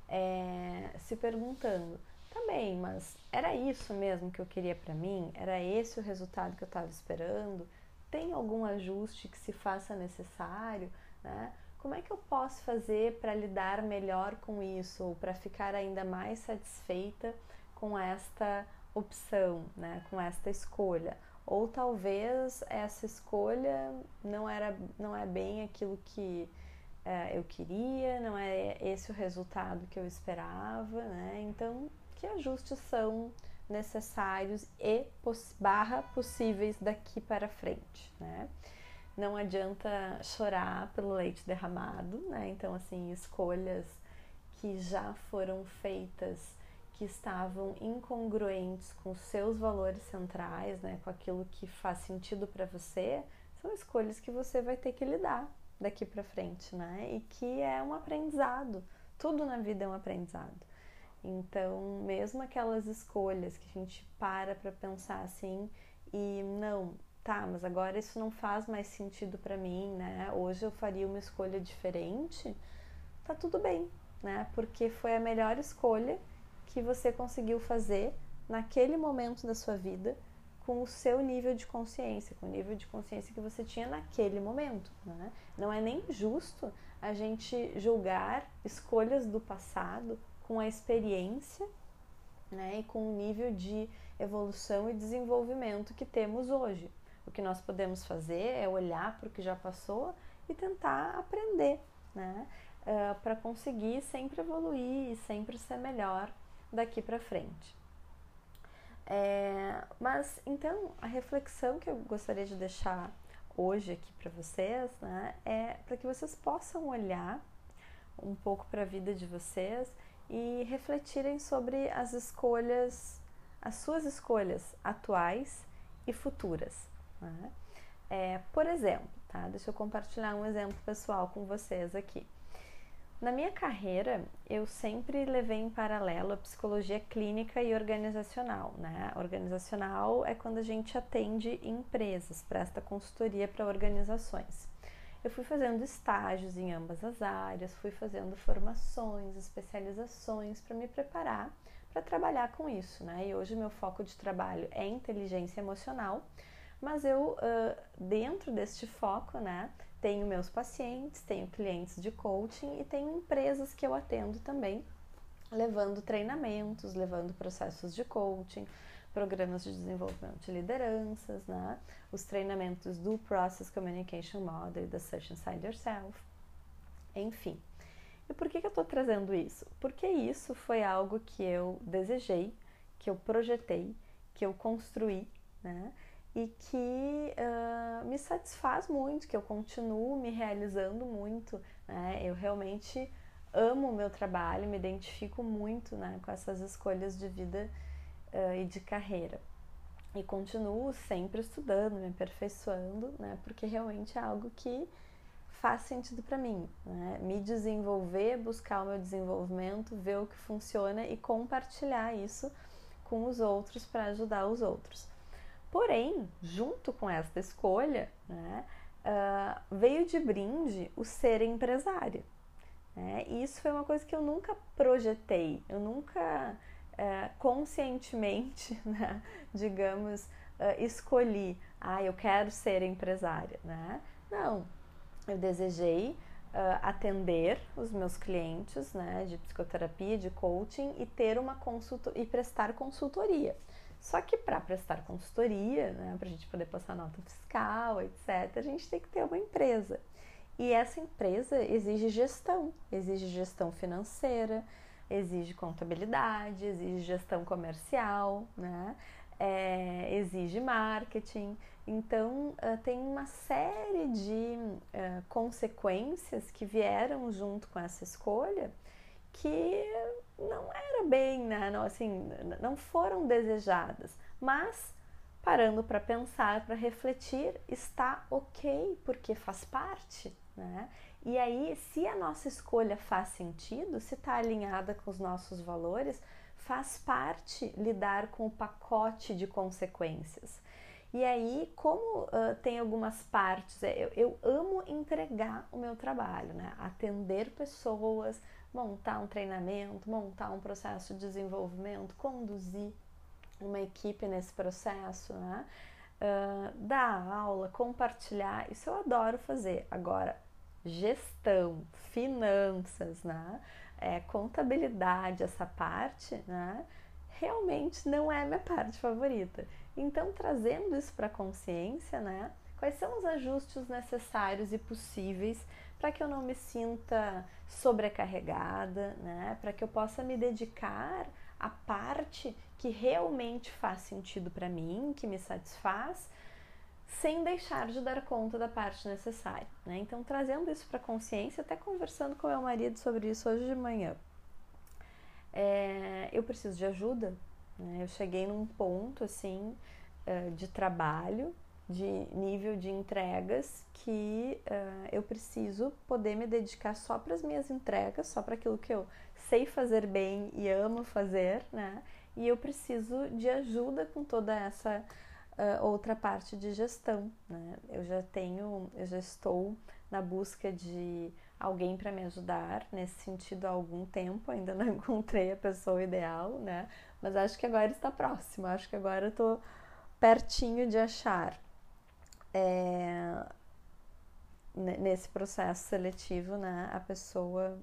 É, se perguntando, tá bem, mas era isso mesmo que eu queria para mim? Era esse o resultado que eu estava esperando? Tem algum ajuste que se faça necessário, né? Como é que eu posso fazer para lidar melhor com isso ou para ficar ainda mais satisfeita com esta opção, né, com esta escolha? Ou talvez essa escolha não era, não é bem aquilo que é, eu queria, não é esse o resultado que eu esperava, né? Então, que ajustes são necessários e barra possíveis daqui para frente, né? Não adianta chorar pelo leite derramado, né? Então, assim, escolhas que já foram feitas que estavam incongruentes com seus valores centrais, né, com aquilo que faz sentido para você, são escolhas que você vai ter que lidar daqui para frente, né? E que é um aprendizado. Tudo na vida é um aprendizado. Então, mesmo aquelas escolhas que a gente para para pensar assim e não, tá, mas agora isso não faz mais sentido para mim, né? Hoje eu faria uma escolha diferente, tá tudo bem, né? Porque foi a melhor escolha que você conseguiu fazer naquele momento da sua vida com o seu nível de consciência, com o nível de consciência que você tinha naquele momento. Né? Não é nem justo a gente julgar escolhas do passado com a experiência né, e com o nível de evolução e desenvolvimento que temos hoje. O que nós podemos fazer é olhar para o que já passou e tentar aprender, né? Uh, para conseguir sempre evoluir e sempre ser melhor daqui para frente. É, mas então a reflexão que eu gostaria de deixar hoje aqui para vocês né, é para que vocês possam olhar um pouco para a vida de vocês e refletirem sobre as escolhas, as suas escolhas atuais e futuras. Né? É, por exemplo, tá? Deixa eu compartilhar um exemplo pessoal com vocês aqui. Na minha carreira, eu sempre levei em paralelo a psicologia clínica e organizacional. Né? Organizacional é quando a gente atende empresas, presta consultoria para organizações. Eu fui fazendo estágios em ambas as áreas, fui fazendo formações, especializações para me preparar para trabalhar com isso. Né? E hoje meu foco de trabalho é inteligência emocional mas eu, dentro deste foco, né, tenho meus pacientes, tenho clientes de coaching e tenho empresas que eu atendo também, levando treinamentos, levando processos de coaching, programas de desenvolvimento de lideranças, né, os treinamentos do Process Communication Model e da Search Inside Yourself, enfim. E por que, que eu estou trazendo isso? Porque isso foi algo que eu desejei, que eu projetei, que eu construí, né? E que uh, me satisfaz muito, que eu continuo me realizando muito. Né? Eu realmente amo o meu trabalho, me identifico muito né, com essas escolhas de vida uh, e de carreira. e continuo sempre estudando, me aperfeiçoando, né? Porque realmente é algo que faz sentido para mim, né? Me desenvolver, buscar o meu desenvolvimento, ver o que funciona e compartilhar isso com os outros para ajudar os outros. Porém, junto com esta escolha, né, uh, veio de brinde o ser empresária. Né? E isso foi uma coisa que eu nunca projetei, eu nunca uh, conscientemente, [laughs] né, digamos, uh, escolhi, ah, eu quero ser empresária. Né? Não, eu desejei atender os meus clientes né, de psicoterapia, de coaching e ter uma consulta e prestar consultoria. Só que para prestar consultoria, né, para a gente poder passar nota fiscal, etc., a gente tem que ter uma empresa. E essa empresa exige gestão, exige gestão financeira, exige contabilidade, exige gestão comercial, né? É, exige marketing. Então, uh, tem uma série de uh, consequências que vieram junto com essa escolha que não era bem, né? Não, assim, não foram desejadas, mas parando para pensar, para refletir, está ok, porque faz parte, né? E aí, se a nossa escolha faz sentido, se está alinhada com os nossos valores, faz parte lidar com o pacote de consequências. E aí, como uh, tem algumas partes, é, eu, eu amo entregar o meu trabalho, né? Atender pessoas, montar um treinamento, montar um processo de desenvolvimento, conduzir uma equipe nesse processo, né? Uh, dar aula, compartilhar, isso eu adoro fazer. Agora, gestão, finanças, né? É, contabilidade, essa parte, né? Realmente não é minha parte favorita. Então, trazendo isso para a consciência, né? Quais são os ajustes necessários e possíveis para que eu não me sinta sobrecarregada, né? Para que eu possa me dedicar à parte que realmente faz sentido para mim, que me satisfaz, sem deixar de dar conta da parte necessária, né? Então, trazendo isso para consciência, até conversando com meu marido sobre isso hoje de manhã. É, eu preciso de ajuda, né? Eu cheguei num ponto assim eh, de trabalho de nível de entregas que uh, eu preciso poder me dedicar só para as minhas entregas, só para aquilo que eu sei fazer bem e amo fazer, né? E eu preciso de ajuda com toda essa uh, outra parte de gestão, né? Eu já tenho, eu já estou na busca de alguém para me ajudar nesse sentido há algum tempo, ainda não [laughs] encontrei a pessoa ideal, né? Mas acho que agora está próximo, acho que agora eu tô pertinho de achar é, nesse processo seletivo, né, a pessoa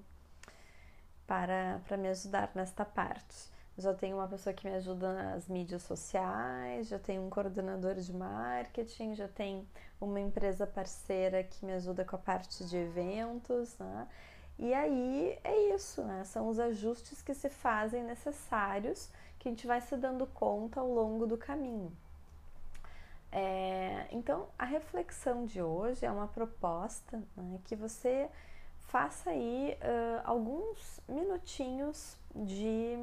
para, para me ajudar nesta parte. Já tenho uma pessoa que me ajuda nas mídias sociais, já tenho um coordenador de marketing, já tenho uma empresa parceira que me ajuda com a parte de eventos, né? E aí é isso, né? São os ajustes que se fazem necessários que a gente vai se dando conta ao longo do caminho. É, então, a reflexão de hoje é uma proposta né, que você faça aí uh, alguns minutinhos de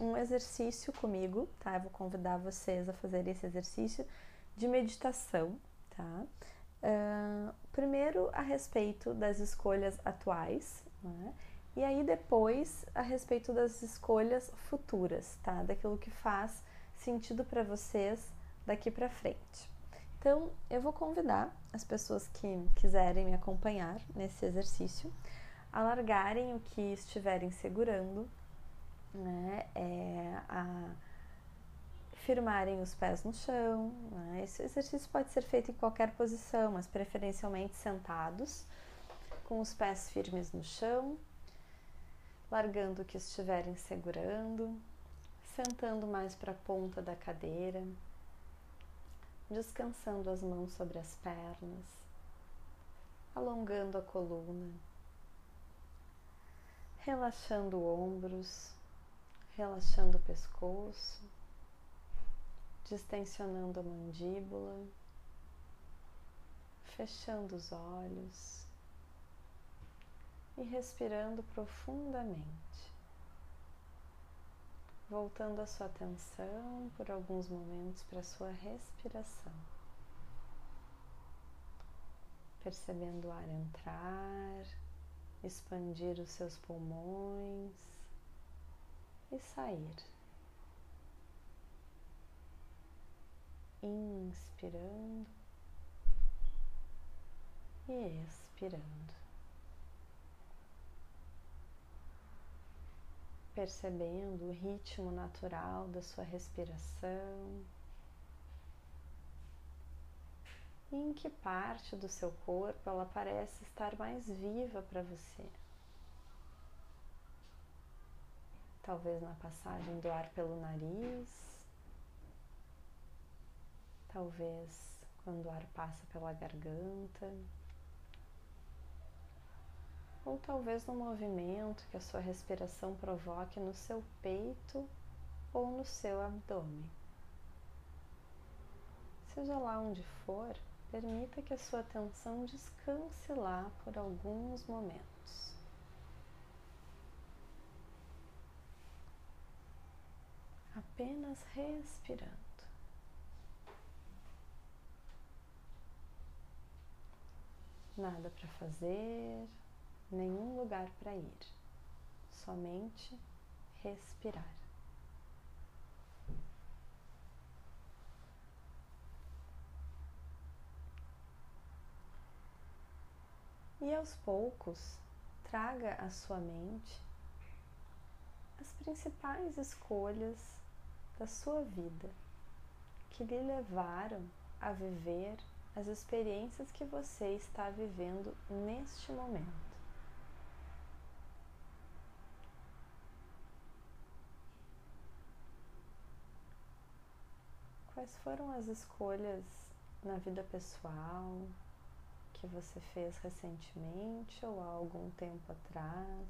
um exercício comigo, tá? Eu vou convidar vocês a fazer esse exercício de meditação, tá? Uh, primeiro a respeito das escolhas atuais, né? E aí depois a respeito das escolhas futuras, tá? Daquilo que faz sentido para vocês daqui para frente. Então, eu vou convidar as pessoas que quiserem me acompanhar nesse exercício a largarem o que estiverem segurando, né, é, a firmarem os pés no chão. Né? Esse exercício pode ser feito em qualquer posição, mas preferencialmente sentados, com os pés firmes no chão, largando o que estiverem segurando, sentando mais para a ponta da cadeira, descansando as mãos sobre as pernas, alongando a coluna, relaxando ombros, relaxando o pescoço, distensionando a mandíbula, fechando os olhos e respirando profundamente. Voltando a sua atenção por alguns momentos para a sua respiração, percebendo o ar entrar, expandir os seus pulmões e sair. Inspirando e expirando. Percebendo o ritmo natural da sua respiração? E em que parte do seu corpo ela parece estar mais viva para você. Talvez na passagem do ar pelo nariz, talvez quando o ar passa pela garganta ou talvez no movimento que a sua respiração provoque no seu peito ou no seu abdômen. Seja lá onde for, permita que a sua atenção descanse lá por alguns momentos. Apenas respirando. Nada para fazer, nenhum lugar para ir, somente respirar. E aos poucos, traga à sua mente as principais escolhas da sua vida que lhe levaram a viver as experiências que você está vivendo neste momento. Quais foram as escolhas na vida pessoal que você fez recentemente ou há algum tempo atrás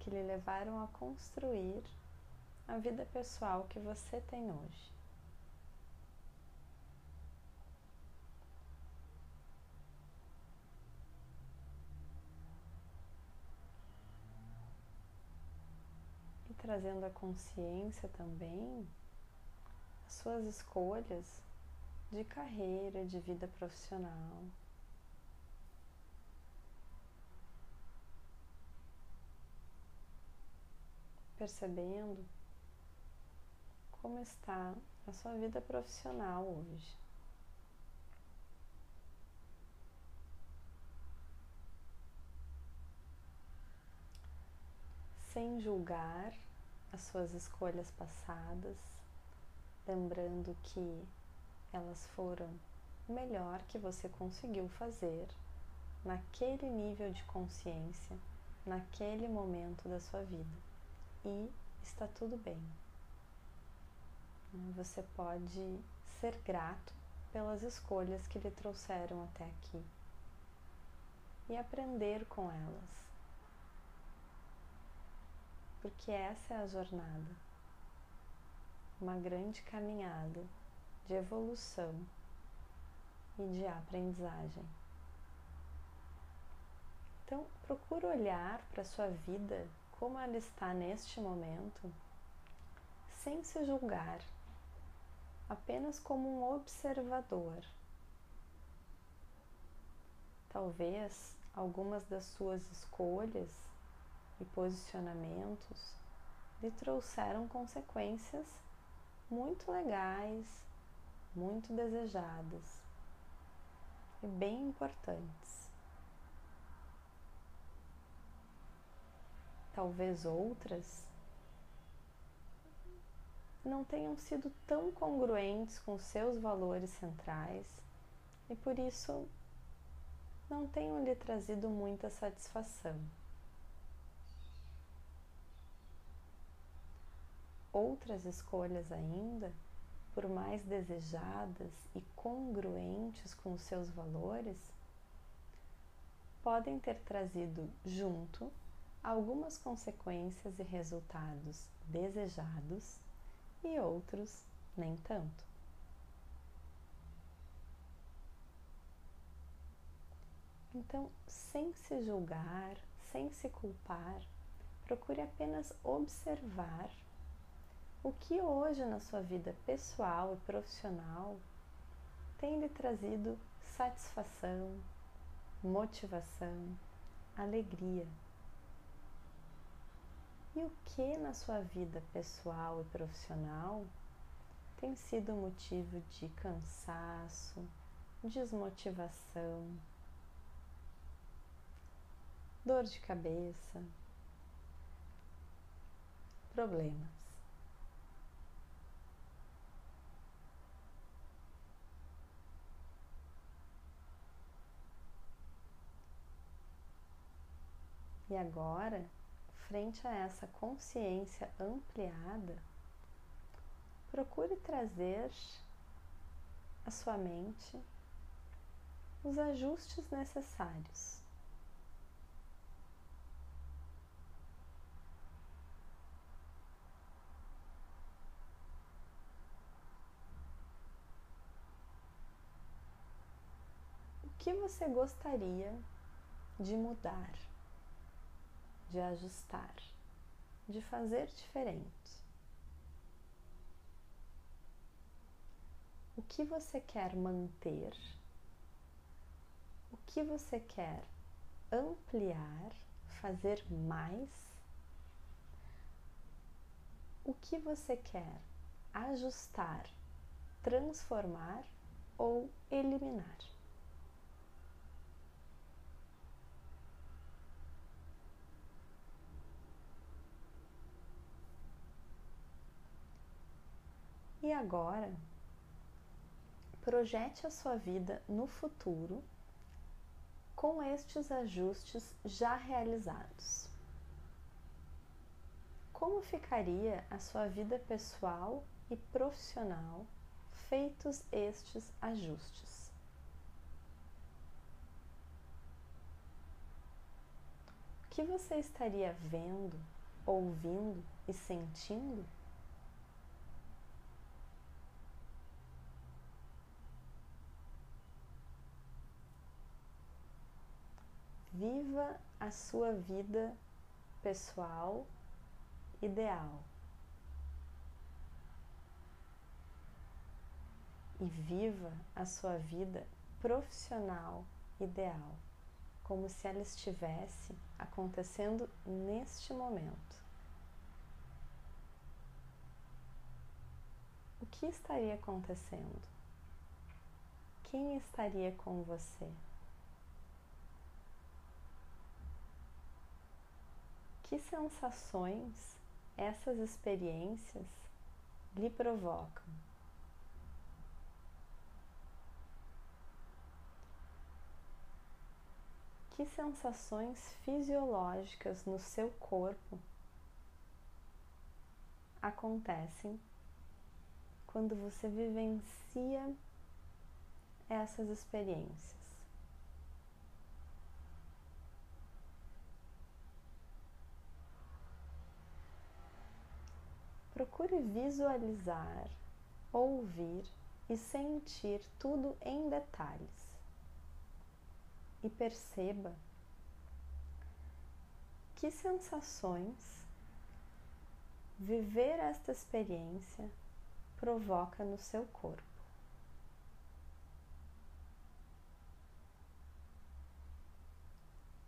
que lhe levaram a construir a vida pessoal que você tem hoje? E trazendo a consciência também suas escolhas de carreira, de vida profissional. Percebendo como está a sua vida profissional hoje. Sem julgar as suas escolhas passadas, lembrando que elas foram o melhor que você conseguiu fazer naquele nível de consciência, naquele momento da sua vida. E está tudo bem. Você pode ser grato pelas escolhas que lhe trouxeram até aqui e aprender com elas. Porque essa é a jornada uma grande caminhada de evolução e de aprendizagem. Então, procure olhar para a sua vida como ela está neste momento, sem se julgar, apenas como um observador. Talvez algumas das suas escolhas e posicionamentos lhe trouxeram consequências muito legais, muito desejadas e bem importantes. Talvez outras não tenham sido tão congruentes com seus valores centrais e por isso não tenham lhe trazido muita satisfação. Outras escolhas ainda, por mais desejadas e congruentes com os seus valores, podem ter trazido junto algumas consequências e resultados desejados e outros nem tanto. Então, sem se julgar, sem se culpar, procure apenas observar O que hoje na sua vida pessoal e profissional tem lhe trazido satisfação, motivação, alegria? E o que na sua vida pessoal e profissional tem sido motivo de cansaço, desmotivação, dor de cabeça, problemas. E agora, frente a essa consciência ampliada, procure trazer à sua mente os ajustes necessários. O que você gostaria de mudar? De ajustar, de fazer diferente. O que você quer manter? O que você quer ampliar, fazer mais? O que você quer ajustar, transformar ou eliminar? E agora, projete a sua vida no futuro com estes ajustes já realizados. Como ficaria a sua vida pessoal e profissional feitos estes ajustes? O que você estaria vendo, ouvindo e sentindo? Viva a sua vida pessoal ideal. E viva a sua vida profissional ideal, como se ela estivesse acontecendo neste momento. O que estaria acontecendo? Quem estaria com você? Que sensações essas experiências lhe provocam? Que sensações fisiológicas no seu corpo acontecem quando você vivencia essas experiências? Procure visualizar, ouvir e sentir tudo em detalhes. E perceba que sensações viver esta experiência provoca no seu corpo.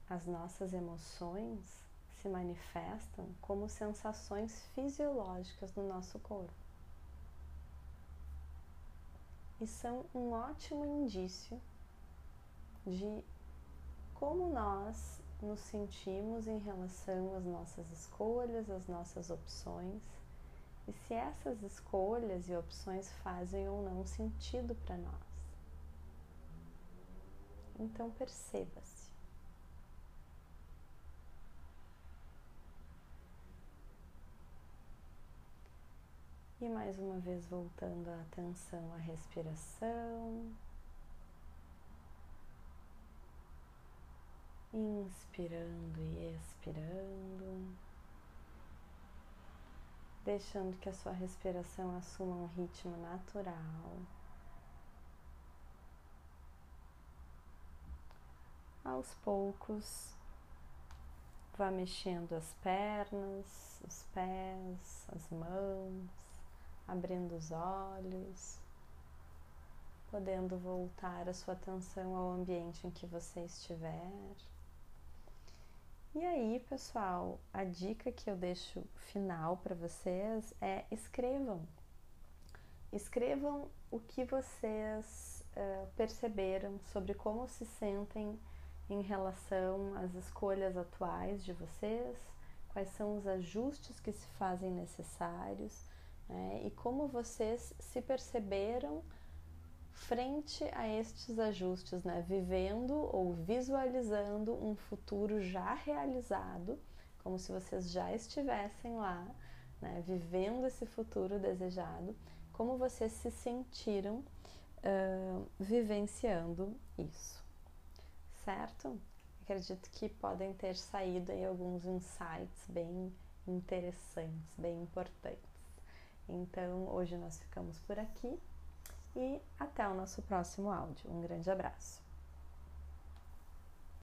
As nossas emoções se manifestam como sensações fisiológicas no nosso corpo e são um ótimo indício de como nós nos sentimos em relação às nossas escolhas, às nossas opções e se essas escolhas e opções fazem ou não sentido para nós. Então perceba-se. E mais uma vez voltando a atenção à respiração. Inspirando e expirando. Deixando que a sua respiração assuma um ritmo natural. Aos poucos, Vá mexendo as pernas, os pés, as mãos, abrindo os olhos, podendo voltar a sua atenção ao ambiente em que você estiver. E aí, pessoal, a dica que eu deixo final para vocês é escrevam. Escrevam o que vocês uh, perceberam sobre como se sentem em relação às escolhas atuais de vocês, quais são os ajustes que se fazem necessários né, e como vocês se perceberam frente a estes ajustes, né, vivendo ou visualizando um futuro já realizado, como se vocês já estivessem lá, né, vivendo esse futuro desejado, como vocês se sentiram uh, vivenciando isso certo? Acredito que podem ter saído aí alguns insights bem interessantes, bem importantes. Então, hoje nós ficamos por aqui e até o nosso próximo áudio. Um grande abraço.